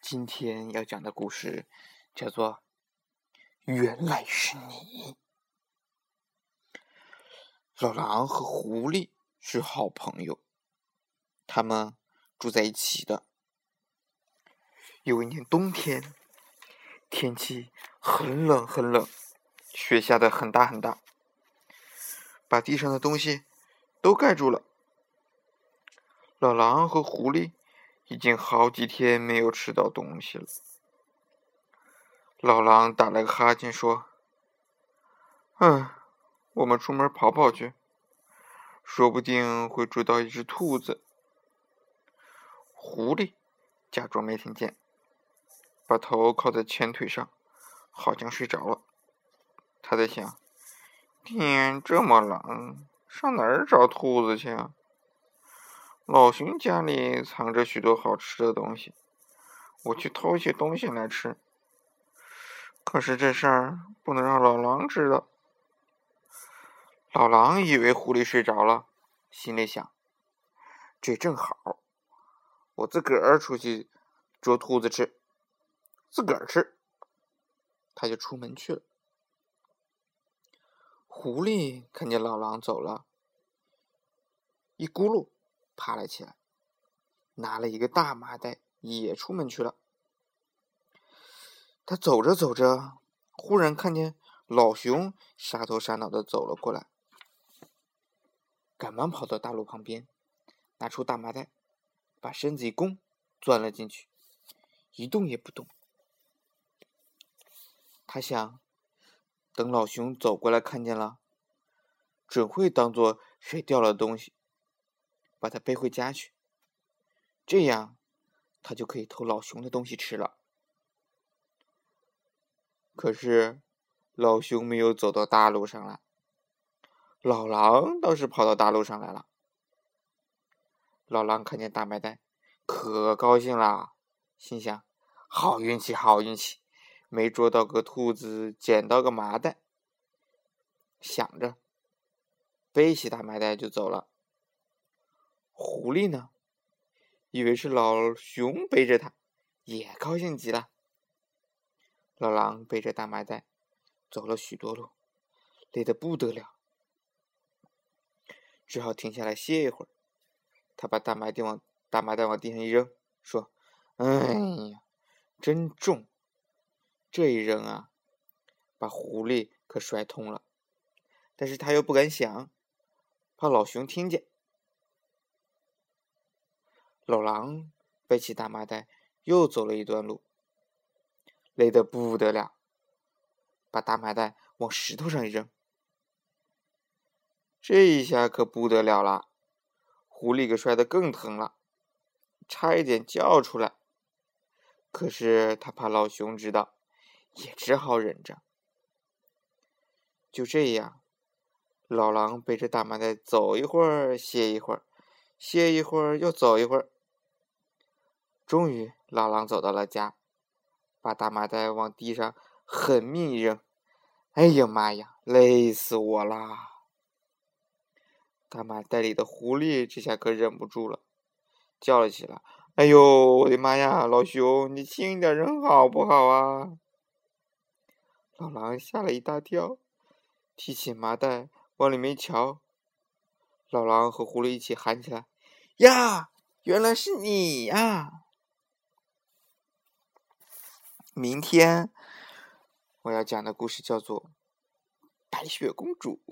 今天要讲的故事叫做《原来是你》。老狼和狐狸是好朋友，他们住在一起的。有一年冬天，天气很冷很冷，雪下的很大很大，把地上的东西都盖住了。老狼和狐狸。已经好几天没有吃到东西了。老狼打了个哈欠，说：“嗯，我们出门跑跑去，说不定会追到一只兔子。”狐狸假装没听见，把头靠在前腿上，好像睡着了。他在想：“天这么冷，上哪儿找兔子去啊？”老熊家里藏着许多好吃的东西，我去偷一些东西来吃。可是这事儿不能让老狼知道。老狼以为狐狸睡着了，心里想：这正好，我自个儿出去捉兔子吃，自个儿吃。他就出门去了。狐狸看见老狼走了，一咕噜。爬了起来，拿了一个大麻袋，也出门去了。他走着走着，忽然看见老熊傻头傻脑的走了过来，赶忙跑到大路旁边，拿出大麻袋，把身子一弓，钻了进去，一动也不动。他想，等老熊走过来看见了，准会当做谁掉了东西。把它背回家去，这样他就可以偷老熊的东西吃了。可是老熊没有走到大路上来，老狼倒是跑到大路上来了。老狼看见大麻袋，可高兴了，心想：好运气，好运气，没捉到个兔子，捡到个麻袋。想着，背起大麻袋就走了。狐狸呢，以为是老熊背着它，也高兴极了。老狼背着大麻袋走了许多路，累得不得了，只好停下来歇一会儿。他把大麻袋往大麻袋往地上一扔，说：“哎呀，真重！这一扔啊，把狐狸可摔痛了。但是他又不敢想，怕老熊听见。”老狼背起大麻袋，又走了一段路，累得不得了，把大麻袋往石头上一扔。这一下可不得了了，狐狸可摔得更疼了，差一点叫出来。可是他怕老熊知道，也只好忍着。就这样，老狼背着大麻袋走一会儿，歇一会儿，歇一会儿又走一会儿。终于，老狼走到了家，把大麻袋往地上狠命一扔。哎呀妈呀，累死我啦！大麻袋里的狐狸这下可忍不住了，叫了起来：“哎呦，我的妈呀，老熊，你轻一点扔好不好啊？”老狼吓了一大跳，提起麻袋往里面瞧。老狼和狐狸一起喊起来：“呀，原来是你呀！”明天我要讲的故事叫做《白雪公主》。